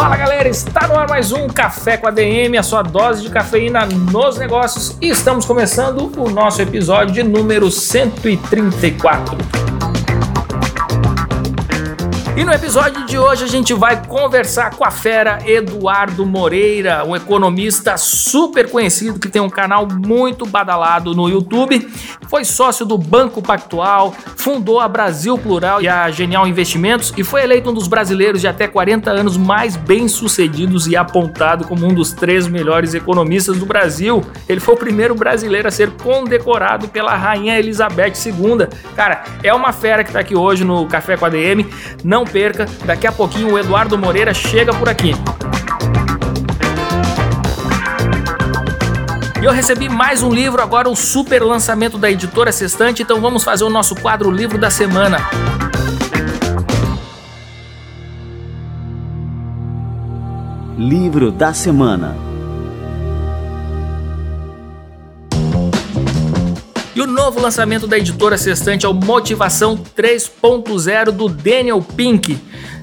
Fala galera, está no ar mais um Café com a DM, a sua dose de cafeína nos negócios e estamos começando o nosso episódio número 134. E no episódio de hoje a gente vai conversar com a fera Eduardo Moreira, um economista super conhecido que tem um canal muito badalado no YouTube. Foi sócio do Banco Pactual, fundou a Brasil Plural e a Genial Investimentos e foi eleito um dos brasileiros de até 40 anos mais bem-sucedidos e apontado como um dos três melhores economistas do Brasil. Ele foi o primeiro brasileiro a ser condecorado pela Rainha Elizabeth II. Cara, é uma fera que está aqui hoje no Café com a DM. Não perca, daqui a pouquinho o Eduardo Moreira chega por aqui. E eu recebi mais um livro, agora o super lançamento da editora Sextante, então vamos fazer o nosso quadro Livro da Semana. Livro da Semana. E o novo lançamento da editora Sextante é o Motivação 3.0 do Daniel Pink.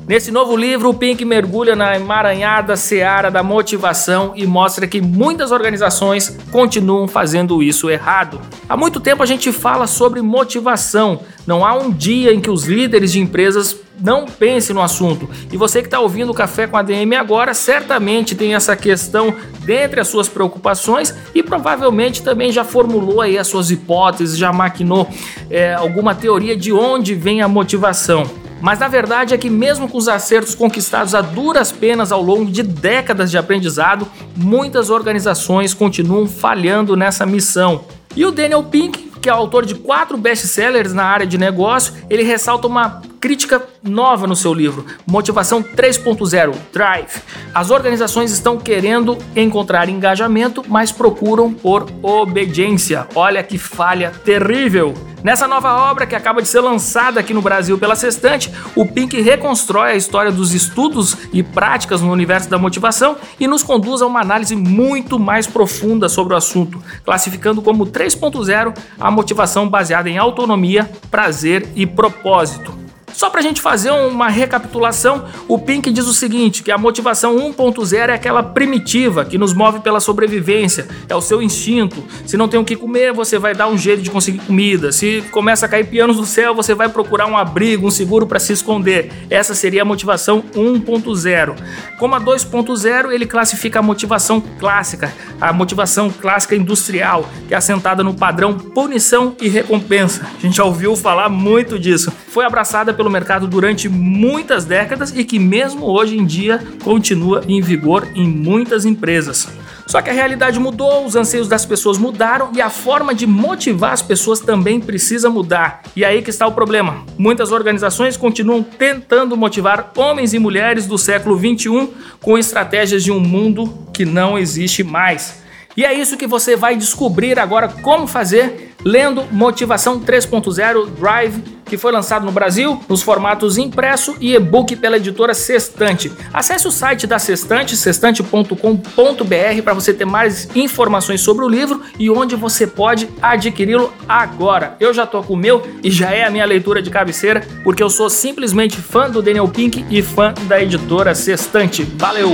Nesse novo livro, o Pink mergulha na emaranhada seara da motivação e mostra que muitas organizações continuam fazendo isso errado. Há muito tempo a gente fala sobre motivação. Não há um dia em que os líderes de empresas não pensem no assunto. E você que está ouvindo o Café com a DM agora, certamente tem essa questão dentre as suas preocupações e provavelmente também já formulou aí as suas hipóteses, já maquinou é, alguma teoria de onde vem a motivação. Mas na verdade é que, mesmo com os acertos conquistados a duras penas ao longo de décadas de aprendizado, muitas organizações continuam falhando nessa missão. E o Daniel Pink, que é autor de quatro best-sellers na área de negócio, ele ressalta uma crítica nova no seu livro, Motivação 3.0 Drive. As organizações estão querendo encontrar engajamento, mas procuram por obediência. Olha que falha terrível! Nessa nova obra, que acaba de ser lançada aqui no Brasil pela Sextante, o Pink reconstrói a história dos estudos e práticas no universo da motivação e nos conduz a uma análise muito mais profunda sobre o assunto, classificando como 3.0 a motivação baseada em autonomia, prazer e propósito. Só para a gente fazer uma recapitulação, o Pink diz o seguinte: que a motivação 1.0 é aquela primitiva que nos move pela sobrevivência, é o seu instinto. Se não tem o que comer, você vai dar um jeito de conseguir comida. Se começa a cair pianos do céu, você vai procurar um abrigo, um seguro para se esconder. Essa seria a motivação 1.0. Como a 2.0, ele classifica a motivação clássica, a motivação clássica industrial, que é assentada no padrão punição e recompensa. A gente já ouviu falar muito disso. Foi abraçada pelo mercado durante muitas décadas e que, mesmo hoje em dia, continua em vigor em muitas empresas. Só que a realidade mudou, os anseios das pessoas mudaram e a forma de motivar as pessoas também precisa mudar. E aí que está o problema. Muitas organizações continuam tentando motivar homens e mulheres do século 21 com estratégias de um mundo que não existe mais. E é isso que você vai descobrir agora como fazer lendo Motivação 3.0 Drive, que foi lançado no Brasil nos formatos impresso e e-book pela editora Sextante. Acesse o site da Sextante, sextante.com.br, para você ter mais informações sobre o livro e onde você pode adquiri-lo agora. Eu já tô com o meu e já é a minha leitura de cabeceira, porque eu sou simplesmente fã do Daniel Pink e fã da editora Sextante. Valeu!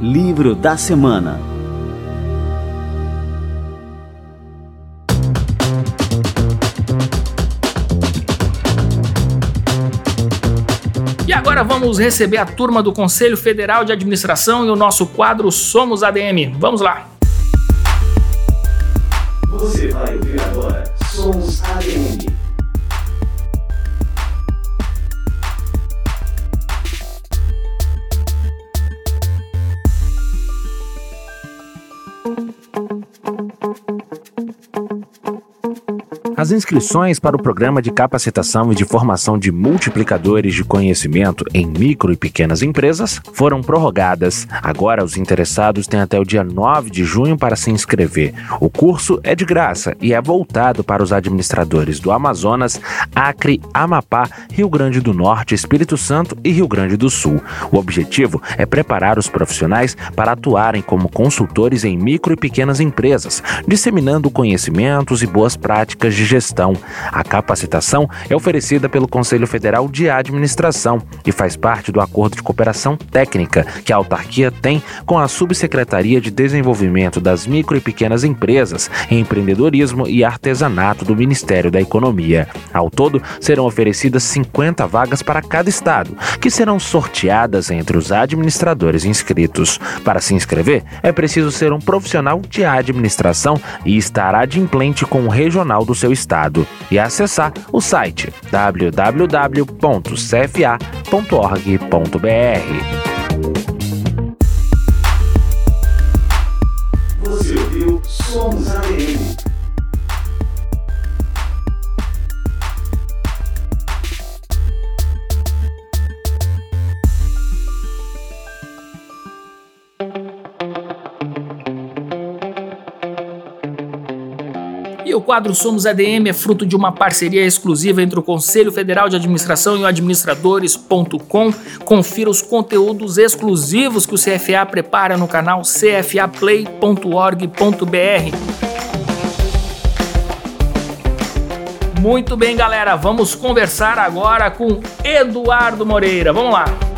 Livro da Semana. E agora vamos receber a turma do Conselho Federal de Administração e o nosso quadro Somos ADM. Vamos lá! Você vai ouvir agora Somos ADM. As inscrições para o programa de capacitação e de formação de multiplicadores de conhecimento em micro e pequenas empresas foram prorrogadas. Agora, os interessados têm até o dia 9 de junho para se inscrever. O curso é de graça e é voltado para os administradores do Amazonas, Acre, Amapá, Rio Grande do Norte, Espírito Santo e Rio Grande do Sul. O objetivo é preparar os profissionais para atuarem como consultores em micro e pequenas empresas, disseminando conhecimentos e boas práticas de gestão. A capacitação é oferecida pelo Conselho Federal de Administração e faz parte do acordo de cooperação técnica que a autarquia tem com a Subsecretaria de Desenvolvimento das Micro e Pequenas Empresas, Empreendedorismo e Artesanato do Ministério da Economia. Ao todo, serão oferecidas 50 vagas para cada estado, que serão sorteadas entre os administradores inscritos. Para se inscrever, é preciso ser um profissional de administração e estar adimplente com o regional do seu estado e acessar o site www.cfa.org.br. E o quadro Somos ADM é fruto de uma parceria exclusiva entre o Conselho Federal de Administração e o administradores.com. Confira os conteúdos exclusivos que o CFA prepara no canal cfaplay.org.br. Muito bem, galera, vamos conversar agora com Eduardo Moreira. Vamos lá.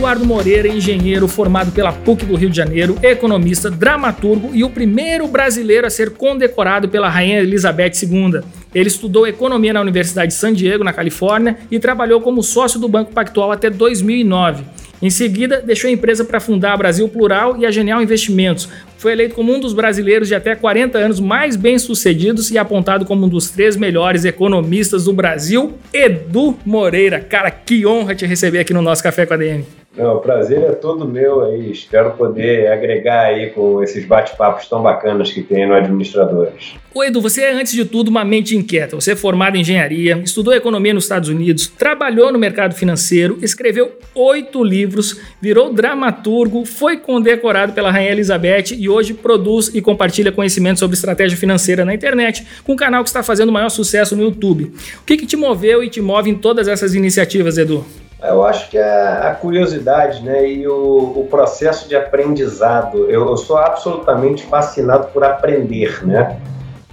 Eduardo Moreira, engenheiro formado pela PUC do Rio de Janeiro, economista, dramaturgo e o primeiro brasileiro a ser condecorado pela Rainha Elizabeth II. Ele estudou economia na Universidade de San Diego, na Califórnia, e trabalhou como sócio do Banco Pactual até 2009. Em seguida, deixou a empresa para fundar a Brasil Plural e a Genial Investimentos. Foi eleito como um dos brasileiros de até 40 anos mais bem-sucedidos e apontado como um dos três melhores economistas do Brasil. Edu Moreira, cara, que honra te receber aqui no nosso Café com a DM. Não, o prazer é todo meu aí. Espero poder agregar aí com esses bate-papos tão bacanas que tem no Administradores. Ô Edu, você é antes de tudo uma mente inquieta. Você é formado em engenharia, estudou economia nos Estados Unidos, trabalhou no mercado financeiro, escreveu oito livros, virou dramaturgo, foi condecorado pela Rainha Elizabeth e hoje produz e compartilha conhecimento sobre estratégia financeira na internet, com um canal que está fazendo o maior sucesso no YouTube. O que, que te moveu e te move em todas essas iniciativas, Edu? Eu acho que a, a curiosidade né, e o, o, processo de aprendizado. Eu, eu, sou absolutamente fascinado por aprender. Né?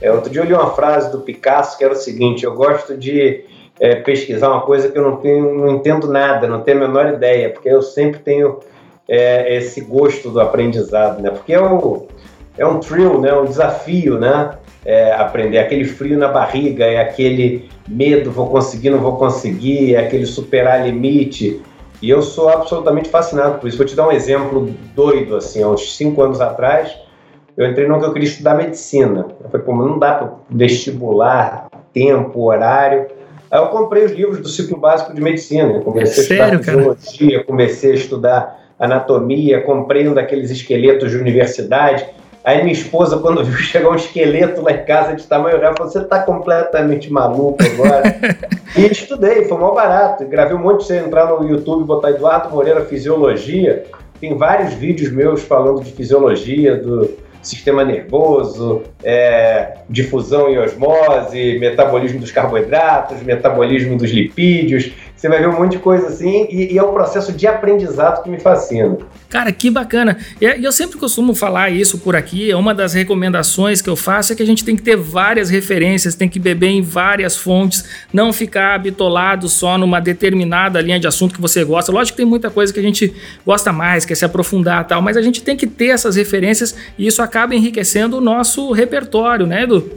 É, outro dia eu li uma frase do Picasso que era o seguinte: eu gosto de é, pesquisar uma coisa que eu não, tenho, não entendo nada, não tenho a menor ideia, porque eu sempre tenho é, esse gosto do aprendizado. Né? Porque é, o, é um thrill, né? um desafio, né? É, aprender, aquele frio na barriga, é aquele medo, vou conseguir, não vou conseguir, é aquele superar limite. E eu sou absolutamente fascinado por isso. Vou te dar um exemplo doido, assim, há uns cinco anos atrás, eu entrei no que eu queria estudar medicina. Eu falei, pô, mas não dá para vestibular, tempo, horário. Aí eu comprei os livros do ciclo básico de medicina. comecei Sério, a estudar fisiologia, comecei a estudar anatomia, comprei um daqueles esqueletos de universidade Aí minha esposa, quando viu chegar um esqueleto lá em casa de tamanho real, falou: Você tá completamente maluco agora? e estudei, foi mal barato. Gravei um monte de você entrar no YouTube e botar Eduardo Moreira Fisiologia. Tem vários vídeos meus falando de fisiologia, do sistema nervoso, é, difusão e osmose, metabolismo dos carboidratos, metabolismo dos lipídios. Você vai ver um monte de coisa assim e, e é um processo de aprendizado que me fascina. Cara, que bacana. E eu sempre costumo falar isso por aqui. É uma das recomendações que eu faço é que a gente tem que ter várias referências, tem que beber em várias fontes, não ficar bitolado só numa determinada linha de assunto que você gosta. Lógico que tem muita coisa que a gente gosta mais, quer se aprofundar tal, mas a gente tem que ter essas referências e isso acaba enriquecendo o nosso repertório, né, Edu?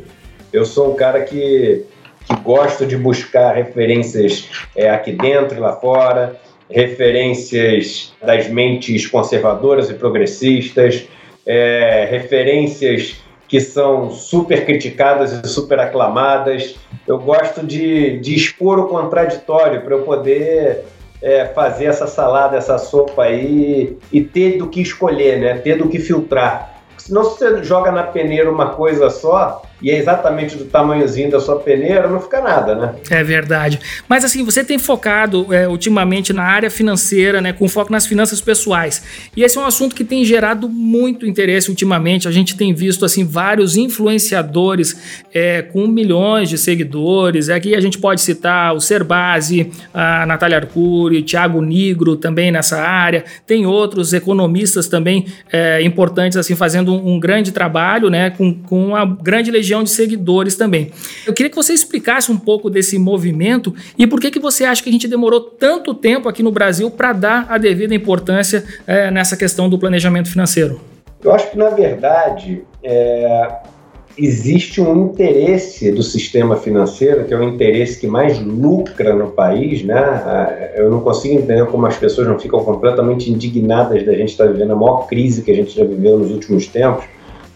Eu sou um cara que que gosto de buscar referências é, aqui dentro e lá fora, referências das mentes conservadoras e progressistas, é, referências que são super criticadas e super aclamadas. Eu gosto de, de expor o contraditório para eu poder é, fazer essa salada, essa sopa aí e ter do que escolher, né? Ter do que filtrar. Senão, se você joga na peneira uma coisa só, e é exatamente do tamanhozinho da sua peneira, não fica nada, né? É verdade. Mas assim, você tem focado é, ultimamente na área financeira, né, com foco nas finanças pessoais. E esse é um assunto que tem gerado muito interesse ultimamente. A gente tem visto assim vários influenciadores é, com milhões de seguidores. Aqui a gente pode citar o Serbase, a Natália Arcuri, Thiago Nigro também nessa área. Tem outros economistas também é, importantes assim fazendo um, um, grande trabalho, né, com, com uma grande legião legião de seguidores também. Eu queria que você explicasse um pouco desse movimento e por que, que você acha que a gente demorou tanto tempo aqui no Brasil para dar a devida importância é, nessa questão do planejamento financeiro. Eu acho que, na verdade, é, existe um interesse do sistema financeiro, que é o interesse que mais lucra no país, né? Eu não consigo entender como as pessoas não ficam completamente indignadas da gente estar vivendo a maior crise que a gente já viveu nos últimos tempos.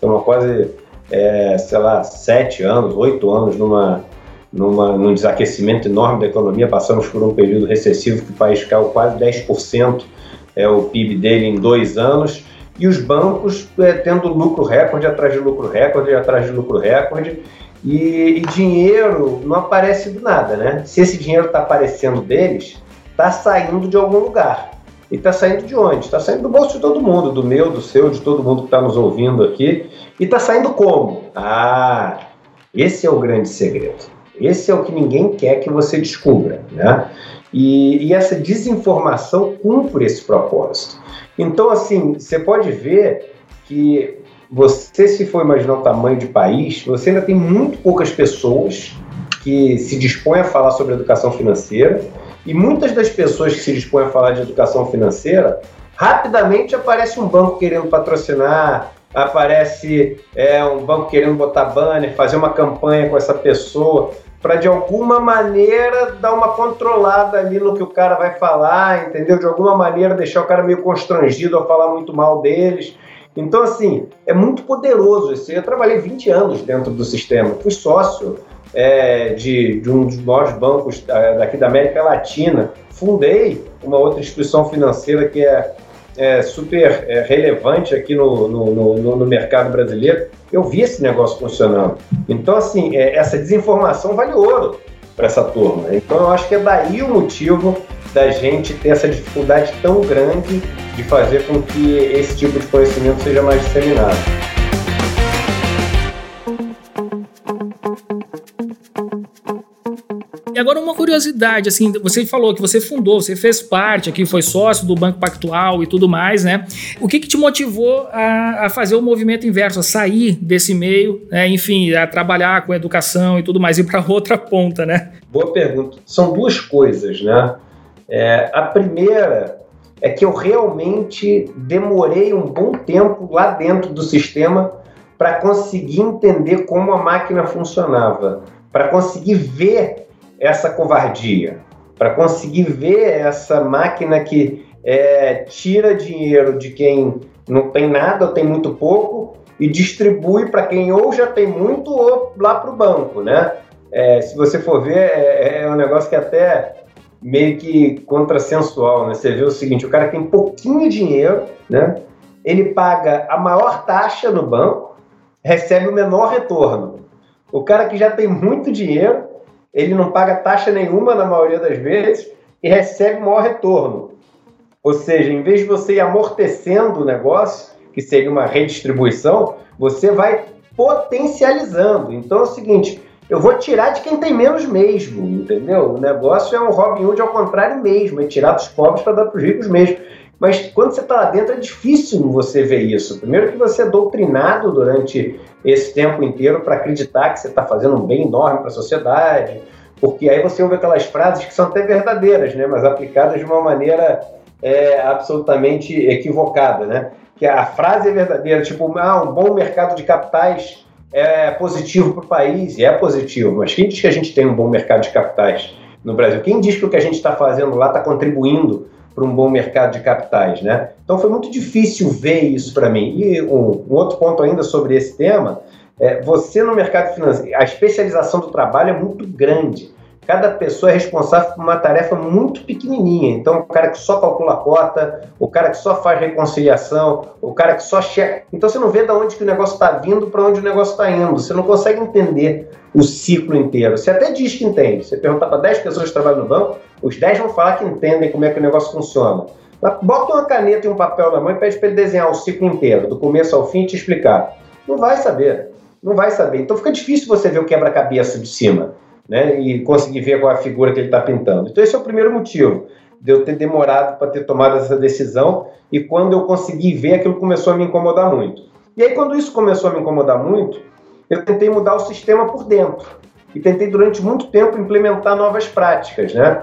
É uma quase é, sei lá, sete anos, oito anos numa, numa, num desaquecimento enorme da economia, passamos por um período recessivo que o país caiu quase 10% é o PIB dele em dois anos, e os bancos é, tendo lucro recorde atrás de lucro recorde atrás de lucro recorde, e, e dinheiro não aparece do nada, né? Se esse dinheiro está aparecendo deles, está saindo de algum lugar. E está saindo de onde? Está saindo do bolso de todo mundo, do meu, do seu, de todo mundo que está nos ouvindo aqui. E está saindo como? Ah, esse é o grande segredo. Esse é o que ninguém quer que você descubra, né? E, e essa desinformação cumpre esse propósito. Então, assim, você pode ver que você, se for imaginar o tamanho de país, você ainda tem muito poucas pessoas que se dispõem a falar sobre educação financeira e muitas das pessoas que se dispõem a falar de educação financeira, rapidamente aparece um banco querendo patrocinar, aparece é, um banco querendo botar banner, fazer uma campanha com essa pessoa, para de alguma maneira dar uma controlada ali no que o cara vai falar, entendeu? De alguma maneira deixar o cara meio constrangido a falar muito mal deles. Então, assim, é muito poderoso. Eu trabalhei 20 anos dentro do sistema, fui sócio é, de, de, um dos maiores bancos é, daqui da América Latina. Fundei uma outra instituição financeira que é, é super é, relevante aqui no, no, no, no, mercado brasileiro. Eu vi esse negócio funcionando. Então, assim, é, essa desinformação vale ouro para essa turma. Então, eu acho que é daí o motivo da gente ter essa dificuldade tão grande de fazer com que esse tipo de conhecimento seja mais disseminado. E agora uma curiosidade, assim, você falou que você fundou, você fez parte aqui, foi sócio do Banco Pactual e tudo mais, né? O que, que te motivou a, a fazer o movimento inverso, a sair desse meio, né? enfim, a trabalhar com educação e tudo mais, ir para outra ponta, né? Boa pergunta. São duas coisas, né? É, a primeira é que eu realmente demorei um bom tempo lá dentro do sistema para conseguir entender como a máquina funcionava, para conseguir ver essa covardia, para conseguir ver essa máquina que é, tira dinheiro de quem não tem nada ou tem muito pouco e distribui para quem ou já tem muito ou lá para o banco, né? É, se você for ver, é, é, um negócio que é até meio que contrassensual, né? Você vê o seguinte, o cara tem pouquinho dinheiro, né? Ele paga a maior taxa no banco, recebe o menor retorno. O cara que já tem muito dinheiro ele não paga taxa nenhuma na maioria das vezes e recebe maior retorno. Ou seja, em vez de você ir amortecendo o negócio, que seria uma redistribuição, você vai potencializando. Então é o seguinte, eu vou tirar de quem tem menos mesmo, entendeu? O negócio é um Robin Hood ao contrário mesmo, é tirar dos pobres para dar para os ricos mesmo. Mas quando você está lá dentro é difícil você ver isso. Primeiro que você é doutrinado durante esse tempo inteiro para acreditar que você está fazendo um bem enorme para a sociedade, porque aí você ouve aquelas frases que são até verdadeiras, né, mas aplicadas de uma maneira é, absolutamente equivocada, né? Que a frase é verdadeira, tipo, ah, um bom mercado de capitais é positivo para o país, e é positivo, mas quem diz que a gente tem um bom mercado de capitais no Brasil? Quem diz que o que a gente está fazendo lá está contribuindo para um bom mercado de capitais, né? Então foi muito difícil ver isso para mim. E um, um, outro ponto ainda sobre esse tema É, você no mercado financeiro, a especialização do trabalho é muito grande. Cada pessoa é responsável por uma tarefa muito pequenininha. Então, o cara que só calcula a cota, o cara que só faz reconciliação, o cara que só checa. Então, você não vê de onde que o negócio está vindo para onde o negócio está indo. Você não consegue entender o ciclo inteiro. Você até diz que entende. Você perguntar para 10 pessoas que trabalham no banco, os 10 vão falar que entendem como é que o negócio funciona. Mas bota uma caneta e um papel na mão e pede para ele desenhar o ciclo inteiro, do começo ao fim, e te explicar. Não vai saber. Não vai saber. Então fica difícil você ver o quebra-cabeça de cima né, e conseguir ver qual é a figura que ele está pintando. Então, esse é o primeiro motivo de eu ter demorado para ter tomado essa decisão e quando eu consegui ver, aquilo começou a me incomodar muito. E aí, quando isso começou a me incomodar muito, eu tentei mudar o sistema por dentro e tentei durante muito tempo implementar novas práticas, né?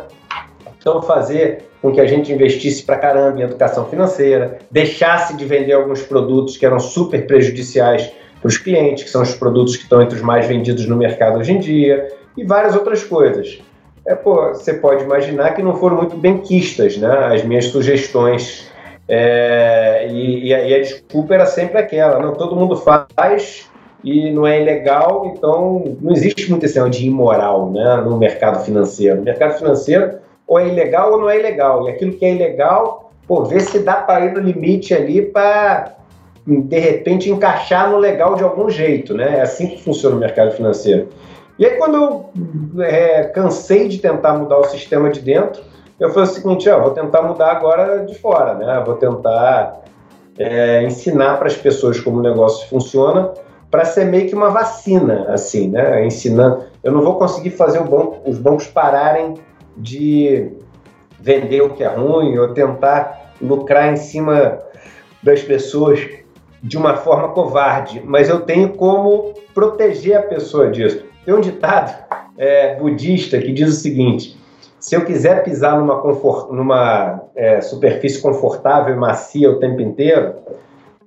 Então, fazer com que a gente investisse para caramba em educação financeira, deixasse de vender alguns produtos que eram super prejudiciais para os clientes, que são os produtos que estão entre os mais vendidos no mercado hoje em dia, e várias outras coisas. É, pô, você pode imaginar que não foram muito benquistas né, as minhas sugestões. É, e, e, a, e, a, desculpa era sempre aquela: não, todo mundo faz e não é ilegal, então não existe muito esse de imoral né, no mercado financeiro. No mercado financeiro, ou é ilegal ou não é ilegal. E aquilo que é ilegal, pô, vê se dá para ir no limite ali para de repente encaixar no legal de algum jeito, né? É assim que funciona o mercado financeiro. E aí, quando eu é, cansei de tentar mudar o sistema de dentro, eu falei o seguinte: ó, vou tentar mudar agora de fora, né? Vou tentar é, ensinar para as pessoas como o negócio funciona, para ser meio que uma vacina, assim, né? Ensinando. Eu não vou conseguir fazer banco, os bancos pararem de vender o que é ruim ou tentar lucrar em cima das pessoas de uma forma covarde, mas eu tenho como proteger a pessoa disso. Tem um ditado é, budista que diz o seguinte: se eu quiser pisar numa, confort, numa é, superfície confortável e macia o tempo inteiro,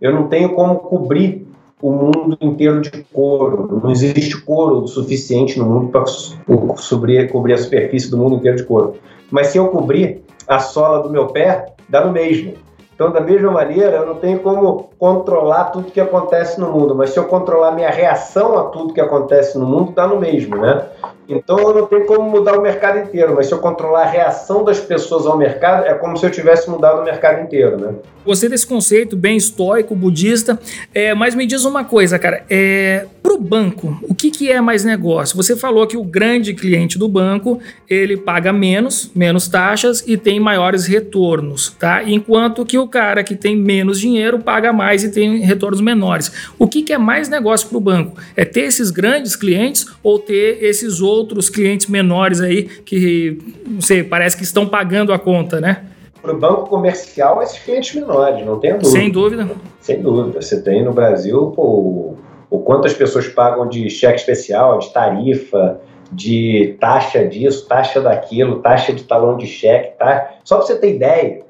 eu não tenho como cobrir o mundo inteiro de couro. Não existe couro suficiente no mundo para cobrir, cobrir a superfície do mundo inteiro de couro. Mas se eu cobrir a sola do meu pé, dá no mesmo. Então, da mesma maneira, eu não tenho como controlar tudo que acontece no mundo, mas se eu controlar minha reação a tudo que acontece no mundo, dá no mesmo, né? Então eu não tenho como mudar o mercado inteiro, mas se eu controlar a reação das pessoas ao mercado, é como se eu tivesse mudado o mercado inteiro, né? Gostei desse conceito bem estoico, budista, é, mas me diz uma coisa, cara, é, para o banco, o que, que é mais negócio? Você falou que o grande cliente do banco, ele paga menos, menos taxas e tem maiores retornos, tá? Enquanto que o cara que tem menos dinheiro paga mais e tem retornos menores. O que, que é mais negócio para o banco? É ter esses grandes clientes ou ter esses outros outros clientes menores aí que, não sei, parece que estão pagando a conta, né? Para o banco comercial, esses clientes menores, não tem dúvida. Sem dúvida. Sem dúvida. Você tem no Brasil pô, o quanto as pessoas pagam de cheque especial, de tarifa, de taxa disso, taxa daquilo, taxa de talão de cheque, tá? Só para você ter ideia,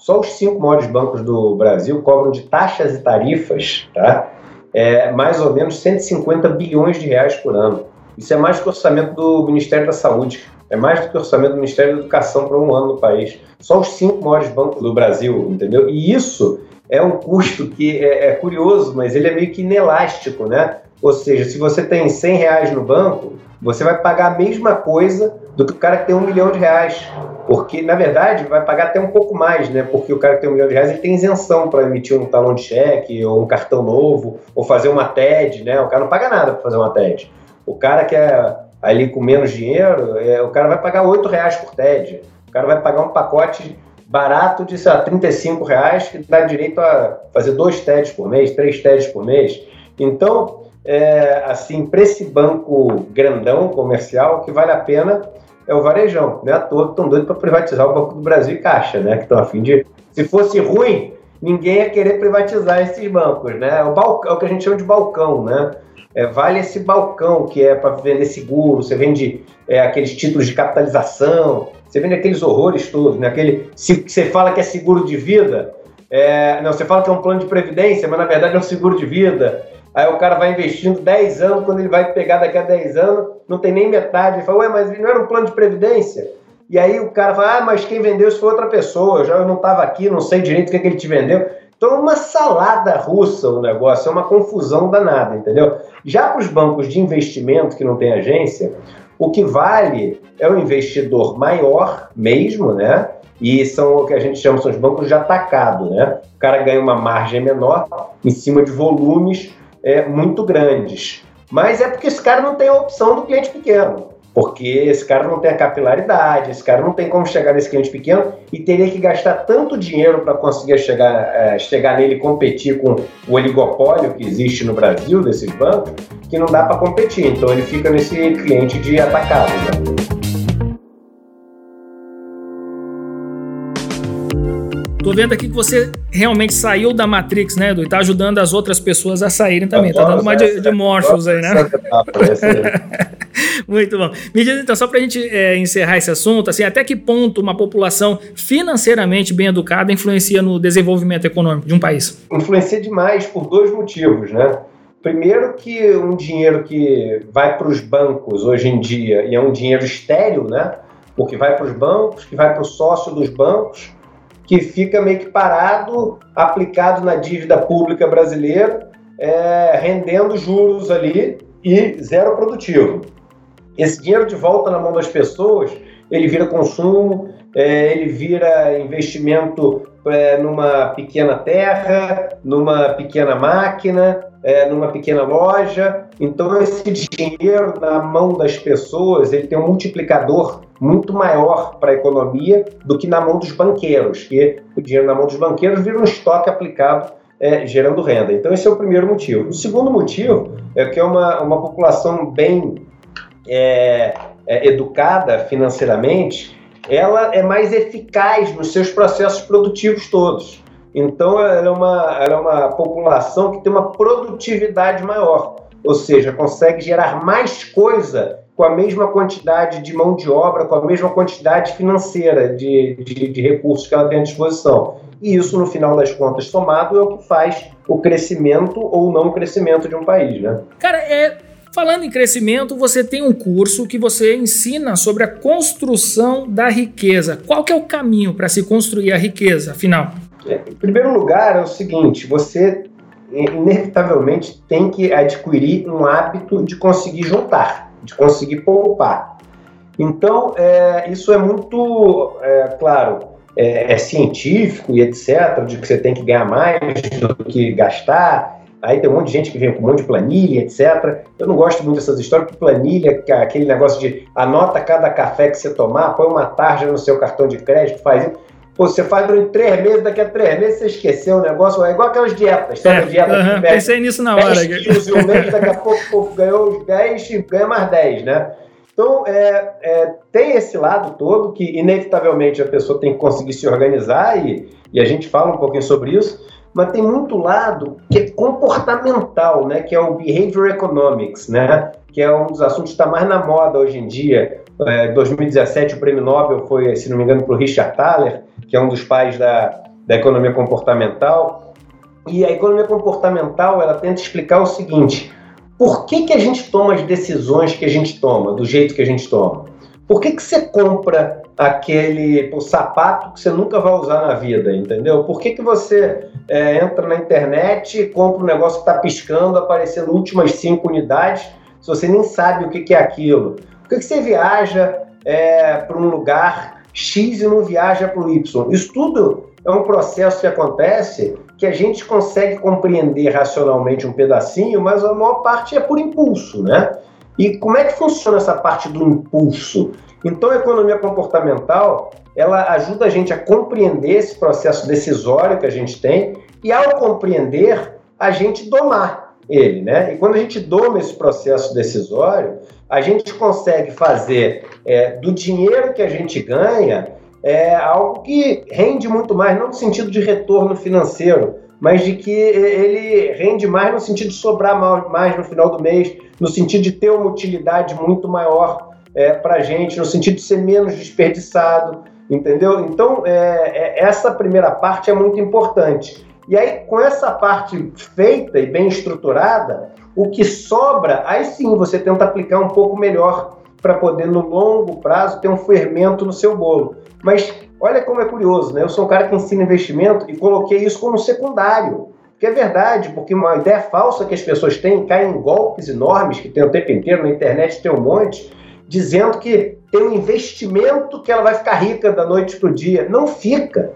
só os cinco maiores bancos do Brasil cobram de taxas e tarifas, tá? É, mais ou menos 150 bilhões de reais por ano. Isso é mais do que o orçamento do Ministério da Saúde. É mais do que o orçamento do Ministério da Educação para um ano no país. Só os cinco maiores bancos do Brasil, entendeu? E isso é um custo que é, é curioso, mas ele é meio que inelástico, né? Ou seja, se você tem 100 reais no banco, você vai pagar a mesma coisa do que o cara que tem um milhão de reais. Porque, na verdade, vai pagar até um pouco mais, né? Porque o cara que tem um milhão de reais ele tem isenção para emitir um talão de cheque, ou um cartão novo, ou fazer uma TED, né? O cara não paga nada para fazer uma TED. O cara que é ali com menos dinheiro, é, o cara vai pagar 8 reais por TED. O cara vai pagar um pacote barato de, sei lá, 35 reais que dá direito a fazer dois TEDs por mês, três TEDs por mês. Então, é, assim, para esse banco grandão comercial, que vale a pena é o varejão. Não é à toa que estão doidos para privatizar o Banco do Brasil e Caixa, né? Que estão a fim de. Se fosse ruim, ninguém ia querer privatizar esses bancos, né? É o, balcão, é o que a gente chama de balcão, né? É, vale esse balcão que é para vender seguro, você vende é, aqueles títulos de capitalização, você vende aqueles horrores todos, né? Aquele, se você fala que é seguro de vida, é, não, você fala que é um plano de previdência, mas na verdade é um seguro de vida. Aí o cara vai investindo 10 anos, quando ele vai pegar daqui a 10 anos, não tem nem metade. Ele fala, ué, mas não era um plano de previdência? E aí o cara fala, ah, mas quem vendeu isso foi outra pessoa, eu já não estava aqui, não sei direito o que, é que ele te vendeu. Então é uma salada russa o negócio, é uma confusão danada, entendeu? Já para os bancos de investimento que não tem agência, o que vale é o investidor maior mesmo, né? E são o que a gente chama são os bancos de atacado, né? O cara ganha uma margem menor em cima de volumes é, muito grandes. Mas é porque esse cara não tem a opção do cliente pequeno. Porque esse cara não tem a capilaridade, esse cara não tem como chegar nesse cliente pequeno e teria que gastar tanto dinheiro para conseguir chegar, é, chegar nele e competir com o oligopólio que existe no Brasil desses bancos, que não dá para competir. Então ele fica nesse cliente de atacado. Né? Tô vendo aqui que você realmente saiu da Matrix, né, Edu? E tá ajudando as outras pessoas a saírem também. Tá dando uma de, de Morpheus aí, né? Muito bom. Me diz então, só para a gente é, encerrar esse assunto, assim, até que ponto uma população financeiramente bem educada influencia no desenvolvimento econômico de um país? Influencia demais por dois motivos, né? Primeiro que um dinheiro que vai para os bancos hoje em dia, e é um dinheiro estéreo, né? Porque vai para os bancos, que vai para o sócio dos bancos, que fica meio que parado, aplicado na dívida pública brasileira, é, rendendo juros ali e zero produtivo. Esse dinheiro de volta na mão das pessoas, ele vira consumo, é, ele vira investimento é, numa pequena terra, numa pequena máquina, é, numa pequena loja. Então, esse dinheiro na mão das pessoas, ele tem um multiplicador muito maior para a economia do que na mão dos banqueiros, que o dinheiro na mão dos banqueiros vira um estoque aplicado é, gerando renda. Então, esse é o primeiro motivo. O segundo motivo é que é uma, uma população bem é, é, educada financeiramente, ela é mais eficaz nos seus processos produtivos todos. Então, ela é uma, ela é uma população que tem uma produtividade maior, ou seja, consegue gerar mais coisa com a mesma quantidade de mão de obra, com a mesma quantidade financeira de, de, de, recursos que ela tem à disposição. E isso, no final das contas, somado, é o que faz o crescimento ou não crescimento de um país, né? Cara, é, Falando em crescimento, você tem um curso que você ensina sobre a construção da riqueza. Qual que é o caminho para se construir a riqueza, afinal? É, em primeiro lugar, é o seguinte: você inevitavelmente tem que adquirir um hábito de conseguir juntar, de conseguir poupar. Então, é, isso é muito, é, claro, é, é, científico e etc., de que você tem que ganhar mais do que gastar. Aí tem um monte de gente que vem com um monte de planilha, etc. Eu não gosto muito dessas histórias, porque planilha, aquele negócio de anota cada café que você tomar, põe uma tarja no seu cartão de crédito, faz isso você faz durante três meses, daqui a três meses você esqueceu o negócio. É igual aquelas dietas, sabe? É, dieta uh -huh, pensei nisso na hora. 10 quilos um mês, daqui a pouco o povo ganhou os 10 e ganha mais 10, né? Então, é, é, tem esse lado todo que, inevitavelmente, a pessoa tem que conseguir se organizar e, e a gente fala um pouquinho sobre isso, mas tem muito lado que é comportamental, né? Que é o Behavior Economics, né? Que é um dos assuntos que está mais na moda hoje em dia. É, 2017, o prêmio Nobel foi, se não me engano, para o Richard Thaler, que é um dos pais da, da economia comportamental. E a economia comportamental ela tenta explicar o seguinte: por que, que a gente toma as decisões que a gente toma, do jeito que a gente toma? Por que, que você compra aquele sapato que você nunca vai usar na vida, entendeu? Por que, que você é, entra na internet compra um negócio que está piscando, aparecendo últimas cinco unidades, se você nem sabe o que, que é aquilo? Por que, que você viaja é, para um lugar X e não viaja para o Y. Isso tudo é um processo que acontece que a gente consegue compreender racionalmente um pedacinho, mas a maior parte é por impulso, né? E como é que funciona essa parte do impulso? Então, a economia comportamental, ela ajuda a gente a compreender esse processo decisório que a gente tem e, ao compreender, a gente domar ele, né? E quando a gente doma esse processo decisório, a gente consegue fazer é, do dinheiro que a gente ganha é algo que rende muito mais, não no sentido de retorno financeiro, mas de que ele rende mais no sentido de sobrar mais no final do mês, no sentido de ter uma utilidade muito maior é, para a gente, no sentido de ser menos desperdiçado, entendeu? Então, é, é, essa primeira parte é muito importante. E aí, com essa parte feita e bem estruturada, o que sobra, aí sim você tenta aplicar um pouco melhor para poder, no longo prazo, ter um fermento no seu bolo. Mas olha como é curioso, né? Eu sou um cara que ensina investimento e coloquei isso como secundário. Que é verdade, porque uma ideia falsa que as pessoas têm, caem em golpes enormes que tem o tempo inteiro, na internet tem um monte, dizendo que tem um investimento que ela vai ficar rica da noite para o dia. Não fica.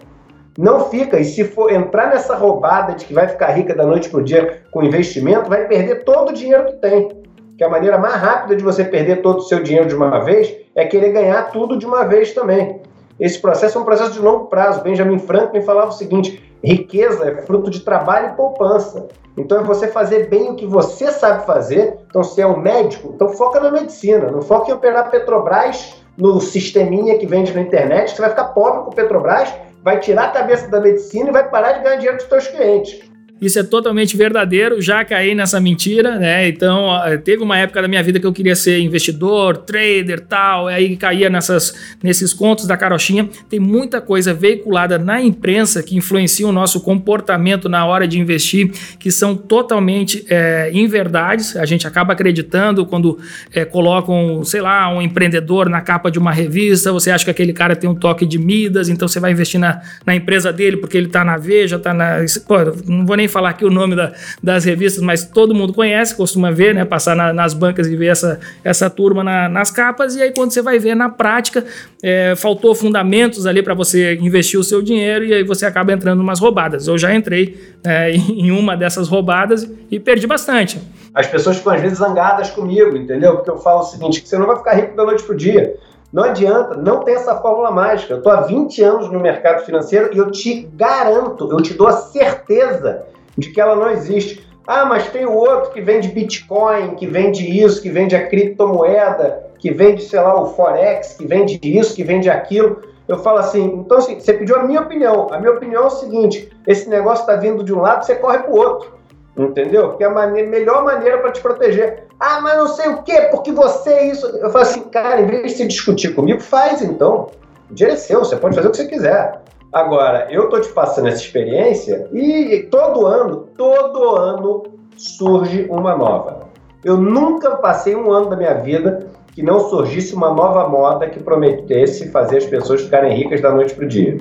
Não fica. E se for entrar nessa roubada de que vai ficar rica da noite para o dia com investimento, vai perder todo o dinheiro que tem. Que a maneira mais rápida de você perder todo o seu dinheiro de uma vez é querer ganhar tudo de uma vez também. Esse processo é um processo de longo prazo. Benjamin Franklin falava o seguinte: riqueza é fruto de trabalho e poupança. Então é você fazer bem o que você sabe fazer. Então, se é um médico, então foca na medicina, não foca em operar Petrobras no sisteminha que vende na internet, você vai ficar pobre com Petrobras, vai tirar a cabeça da medicina e vai parar de ganhar dinheiro dos seus clientes. Isso é totalmente verdadeiro, já caí nessa mentira, né? Então, teve uma época da minha vida que eu queria ser investidor, trader, tal, aí caía nessas, nesses contos da carochinha. Tem muita coisa veiculada na imprensa que influencia o nosso comportamento na hora de investir, que são totalmente é, inverdades. A gente acaba acreditando quando é, colocam, sei lá, um empreendedor na capa de uma revista, você acha que aquele cara tem um toque de Midas, então você vai investir na, na empresa dele porque ele está na Veja, está na... Pô, não vou nem falar aqui o nome da, das revistas, mas todo mundo conhece, costuma ver, né? Passar na, nas bancas e ver essa, essa turma na, nas capas, e aí quando você vai ver na prática, é, faltou fundamentos ali para você investir o seu dinheiro, e aí você acaba entrando em umas roubadas. Eu já entrei é, em uma dessas roubadas e perdi bastante. As pessoas ficam às vezes zangadas comigo, entendeu? Porque eu falo o seguinte: que você não vai ficar rico da noite pro dia. Não adianta, não tem essa fórmula mágica. Eu estou há 20 anos no mercado financeiro e eu te garanto, eu te dou a certeza de que ela não existe. Ah, mas tem o outro que vende Bitcoin, que vende isso, que vende a criptomoeda, que vende, sei lá, o Forex, que vende isso, que vende aquilo. Eu falo assim, então assim, você pediu a minha opinião. A minha opinião é o seguinte: esse negócio está vindo de um lado, você corre para o outro. Entendeu? Porque é a maneira, melhor maneira para te proteger. Ah, mas não sei o quê, porque você é isso. Eu falo assim, cara, em vez de se discutir comigo, faz então. O dinheiro é seu, você pode fazer o que você quiser. Agora, eu tô te passando essa experiência e todo ano, todo ano surge uma nova. Eu nunca passei um ano da minha vida que não surgisse uma nova moda que prometesse fazer as pessoas ficarem ricas da noite pro dia.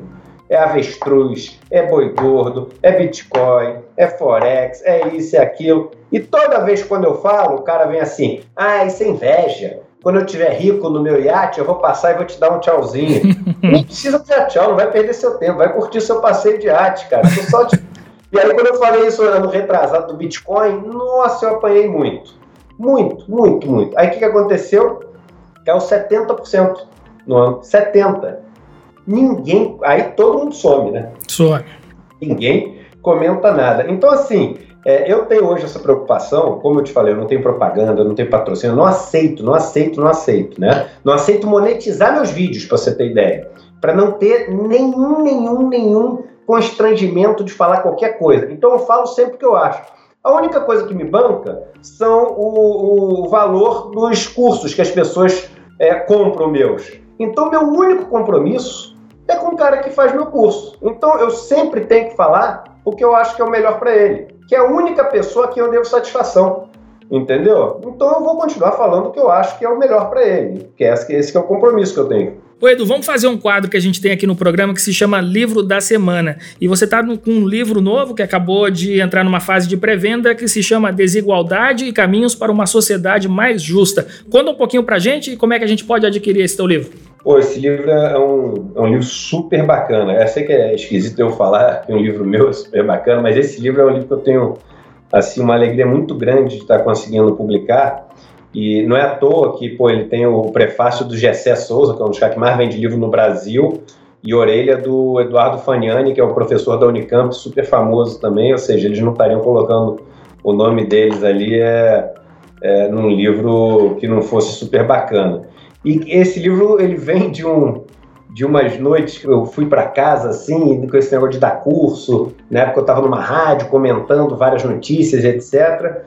É avestruz, é boi gordo, é Bitcoin, é Forex, é isso, é aquilo. E toda vez quando eu falo, o cara vem assim: ah, isso é inveja quando eu tiver rico no meu iate, eu vou passar e vou te dar um tchauzinho. não precisa dar tchau, não vai perder seu tempo, vai curtir seu passeio de iate, cara. Só te... e aí, quando eu falei isso no retrasado do Bitcoin, nossa, eu apanhei muito. Muito, muito, muito. Aí o que, que aconteceu? Caiu 70% no ano. 70%. Ninguém. Aí todo mundo some, né? Some. Ninguém comenta nada. Então, assim, é, eu tenho hoje essa preocupação, como eu te falei, eu não tenho propaganda, eu não tenho patrocínio, eu não aceito, não aceito, não aceito, né? Não aceito monetizar meus vídeos, para você ter ideia, para não ter nenhum, nenhum, nenhum constrangimento de falar qualquer coisa. Então eu falo sempre o que eu acho. A única coisa que me banca são o, o valor dos cursos que as pessoas é, compram meus. Então meu único compromisso é com o cara que faz meu curso. Então eu sempre tenho que falar o que eu acho que é o melhor para ele que é a única pessoa a quem eu devo satisfação. Entendeu? Então eu vou continuar falando o que eu acho que é o melhor para ele, que é esse, esse que é o compromisso que eu tenho. Ô Edu, vamos fazer um quadro que a gente tem aqui no programa que se chama Livro da Semana. E você está com um livro novo que acabou de entrar numa fase de pré-venda que se chama Desigualdade e Caminhos para uma Sociedade Mais Justa. Conta um pouquinho para a gente como é que a gente pode adquirir esse teu livro. Pô, esse livro é um, é um livro super bacana. Eu sei que é esquisito eu falar que um livro meu é super bacana, mas esse livro é um livro que eu tenho assim uma alegria muito grande de estar conseguindo publicar. E não é à toa que pô, ele tem o prefácio do Gessé Souza, que é um dos caras que mais vende livro no Brasil, e orelha do Eduardo Faniani, que é o professor da Unicamp, super famoso também, ou seja, eles não estariam colocando o nome deles ali é, é, num livro que não fosse super bacana. E esse livro ele vem de um de umas noites que eu fui para casa assim, com esse negócio de dar curso, na época eu estava numa rádio comentando várias notícias, etc.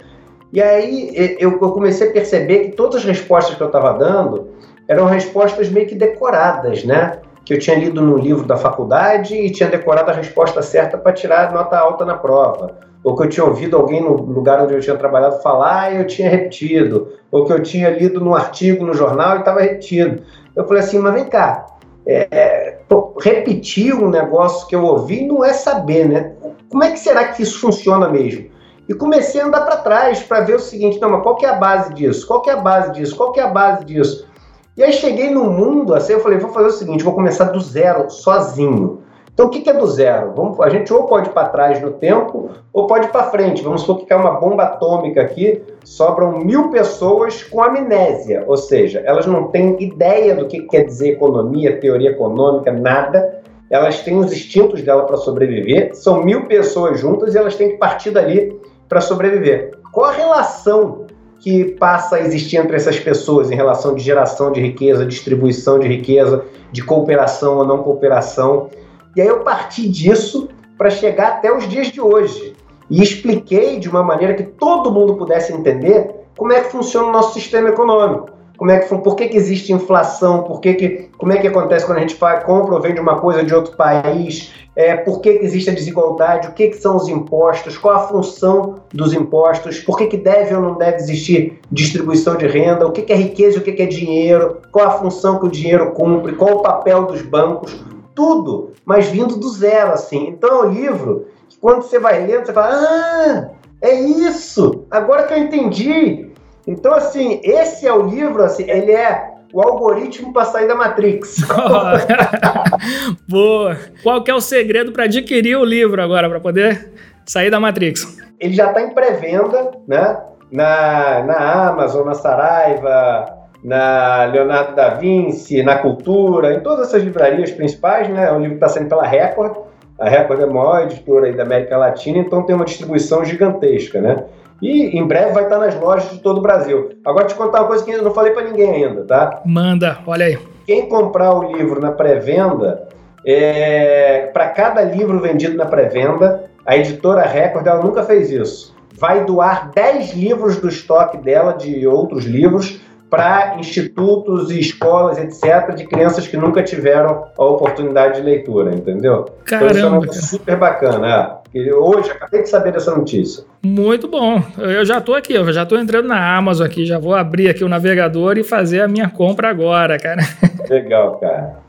E aí eu comecei a perceber que todas as respostas que eu estava dando eram respostas meio que decoradas, né? Que eu tinha lido no livro da faculdade e tinha decorado a resposta certa para tirar nota alta na prova ou que eu tinha ouvido alguém no lugar onde eu tinha trabalhado falar e eu tinha repetido, ou que eu tinha lido num artigo no jornal e estava repetido. Eu falei assim, mas vem cá, é, pô, repetir um negócio que eu ouvi não é saber, né? Como é que será que isso funciona mesmo? E comecei a andar para trás para ver o seguinte, não, mas qual que é a base disso? Qual que é a base disso? Qual que é a base disso? E aí cheguei no mundo, assim, eu falei, vou fazer o seguinte, vou começar do zero, sozinho. Então, o que, é do zero? Vamos, a gente ou pode ir para trás no tempo, ou pode ir para frente. Vamos supor que cai uma bomba atômica aqui, sobram mil pessoas com amnésia, ou seja, elas não têm ideia do que quer dizer economia, teoria econômica, nada. Elas têm os instintos dela para sobreviver. São mil pessoas juntas e elas têm que partir dali para sobreviver. Qual a relação que passa a existir entre essas pessoas em relação de geração de riqueza, distribuição de riqueza, de cooperação ou não cooperação? E aí eu parti disso para chegar até os dias de hoje. E expliquei de uma maneira que todo mundo pudesse entender como é que funciona o nosso sistema econômico. Como é que, por que, que existe inflação? Por que que, como é que acontece quando a gente compra ou vende uma coisa de outro país? É, por que, que existe a desigualdade? O que, que são os impostos? Qual a função dos impostos? Por que, que deve ou não deve existir distribuição de renda? O que, que é riqueza o que, que é dinheiro? Qual a função que o dinheiro cumpre? Qual o papel dos bancos? tudo, mas vindo do zero, assim. Então é um livro que quando você vai lendo, você fala, ah, é isso, agora que eu entendi. Então, assim, esse é o livro, assim, ele é o algoritmo para sair da Matrix. Boa! Qual que é o segredo para adquirir o livro agora, para poder sair da Matrix? Ele já está em pré-venda, né? Na, na Amazon, na Saraiva, na Leonardo da Vinci, na Cultura, em todas essas livrarias principais, né? É um livro que está saindo pela Record. A Record é a maior editora da América Latina, então tem uma distribuição gigantesca, né? E em breve vai estar nas lojas de todo o Brasil. Agora te contar uma coisa que eu não falei para ninguém ainda, tá? Manda, olha aí. Quem comprar o livro na pré-venda, é... para cada livro vendido na pré-venda, a editora Record ela nunca fez isso. Vai doar 10 livros do estoque dela de outros livros para institutos e escolas, etc., de crianças que nunca tiveram a oportunidade de leitura, entendeu? Caramba! Então, isso é super bacana. É. Hoje, acabei de saber dessa notícia. Muito bom. Eu já estou aqui, eu já estou entrando na Amazon aqui, já vou abrir aqui o navegador e fazer a minha compra agora, cara. Legal, cara.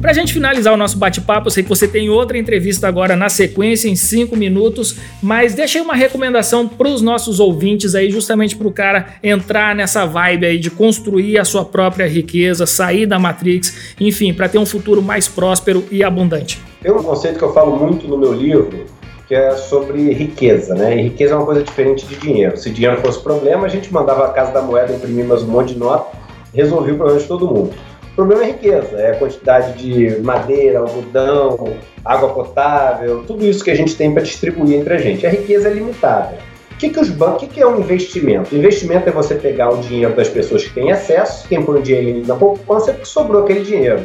Para a gente finalizar o nosso bate-papo, sei que você tem outra entrevista agora na sequência, em cinco minutos, mas deixa aí uma recomendação para os nossos ouvintes aí, justamente para o cara entrar nessa vibe aí de construir a sua própria riqueza, sair da Matrix, enfim, para ter um futuro mais próspero e abundante. Tem um conceito que eu falo muito no meu livro, que é sobre riqueza, né? E riqueza é uma coisa diferente de dinheiro. Se dinheiro fosse problema, a gente mandava a casa da moeda imprimir mais um monte de nota, resolvia o problema de todo mundo problema é riqueza, é a quantidade de madeira, algodão, água potável, tudo isso que a gente tem para distribuir entre a gente. A riqueza é limitada. O que, que os bancos, o que, que é um investimento? investimento é você pegar o dinheiro das pessoas que têm acesso, quem põe o dinheiro na poupança, que sobrou aquele dinheiro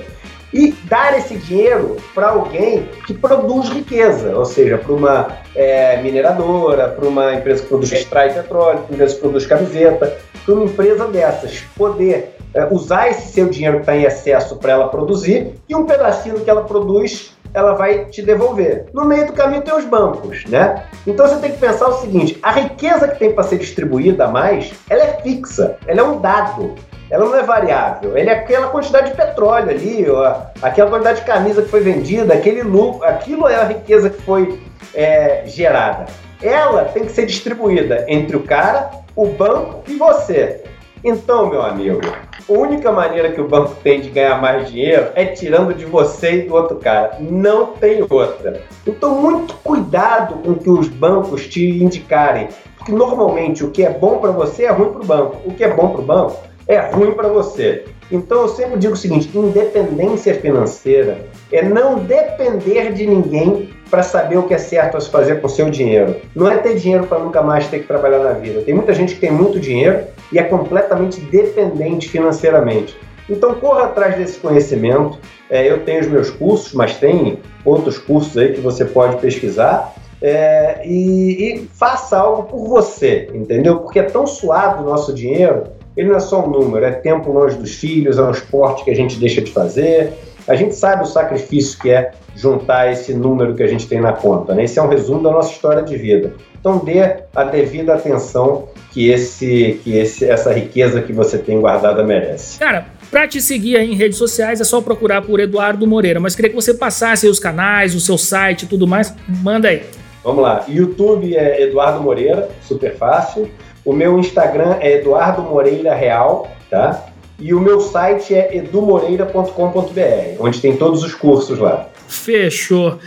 e dar esse dinheiro para alguém que produz riqueza, ou seja, para uma é, mineradora, para uma empresa que produz extrai petróleo, para uma empresa que produz camiseta, para uma empresa dessas poder é, usar esse seu dinheiro que está em excesso para ela produzir e um pedacinho que ela produz ela vai te devolver. No meio do caminho tem os bancos, né? Então você tem que pensar o seguinte: a riqueza que tem para ser distribuída a mais, ela é fixa, ela é um dado. Ela não é variável, ela é aquela quantidade de petróleo ali, ó, aquela quantidade de camisa que foi vendida, aquele lucro, aquilo é a riqueza que foi é, gerada. Ela tem que ser distribuída entre o cara, o banco e você. Então, meu amigo, a única maneira que o banco tem de ganhar mais dinheiro é tirando de você e do outro cara. Não tem outra. Então, muito cuidado com o que os bancos te indicarem. Porque normalmente o que é bom para você é ruim para o banco. O que é bom para o banco é ruim para você. Então eu sempre digo o seguinte: independência financeira é não depender de ninguém para saber o que é certo a se fazer com o seu dinheiro. Não é ter dinheiro para nunca mais ter que trabalhar na vida. Tem muita gente que tem muito dinheiro e é completamente dependente financeiramente. Então corra atrás desse conhecimento. É, eu tenho os meus cursos, mas tem outros cursos aí que você pode pesquisar. É, e, e, faça algo por você, entendeu? Porque é tão suado o nosso dinheiro, ele não é só um número, é tempo longe dos filhos, é um esporte que a gente deixa de fazer, a gente sabe o sacrifício que é juntar esse número que a gente tem na conta. Né? Esse é um resumo da nossa história de vida. Então dê a devida atenção que, esse, que esse, essa riqueza que você tem guardada merece. Cara, para te seguir aí em redes sociais é só procurar por Eduardo Moreira, mas queria que você passasse aí os canais, o seu site e tudo mais. Manda aí. Vamos lá. YouTube é Eduardo Moreira, super fácil. O meu Instagram é Eduardo Moreira Real, tá? E o meu site é edumoreira.com.br, onde tem todos os cursos lá. Fechou.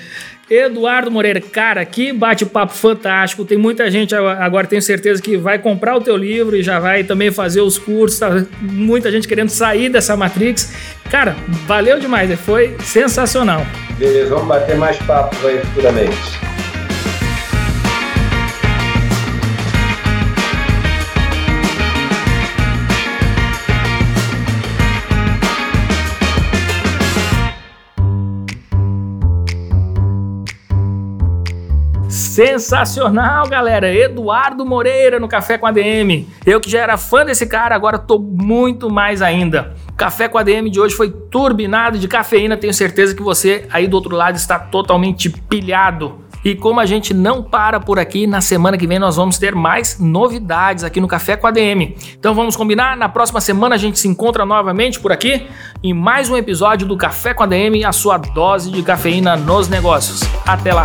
Eduardo Moreira, cara, que bate-papo fantástico. Tem muita gente agora, tenho certeza, que vai comprar o teu livro e já vai também fazer os cursos. Tá? Muita gente querendo sair dessa Matrix. Cara, valeu demais, foi sensacional. Beleza, vamos bater mais papos aí futuramente. Sensacional, galera. Eduardo Moreira no Café com a DM. Eu que já era fã desse cara, agora tô muito mais ainda. Café com a DM de hoje foi turbinado de cafeína. Tenho certeza que você aí do outro lado está totalmente pilhado. E como a gente não para por aqui, na semana que vem nós vamos ter mais novidades aqui no Café com a DM. Então vamos combinar? Na próxima semana a gente se encontra novamente por aqui em mais um episódio do Café com a DM, a sua dose de cafeína nos negócios. Até lá!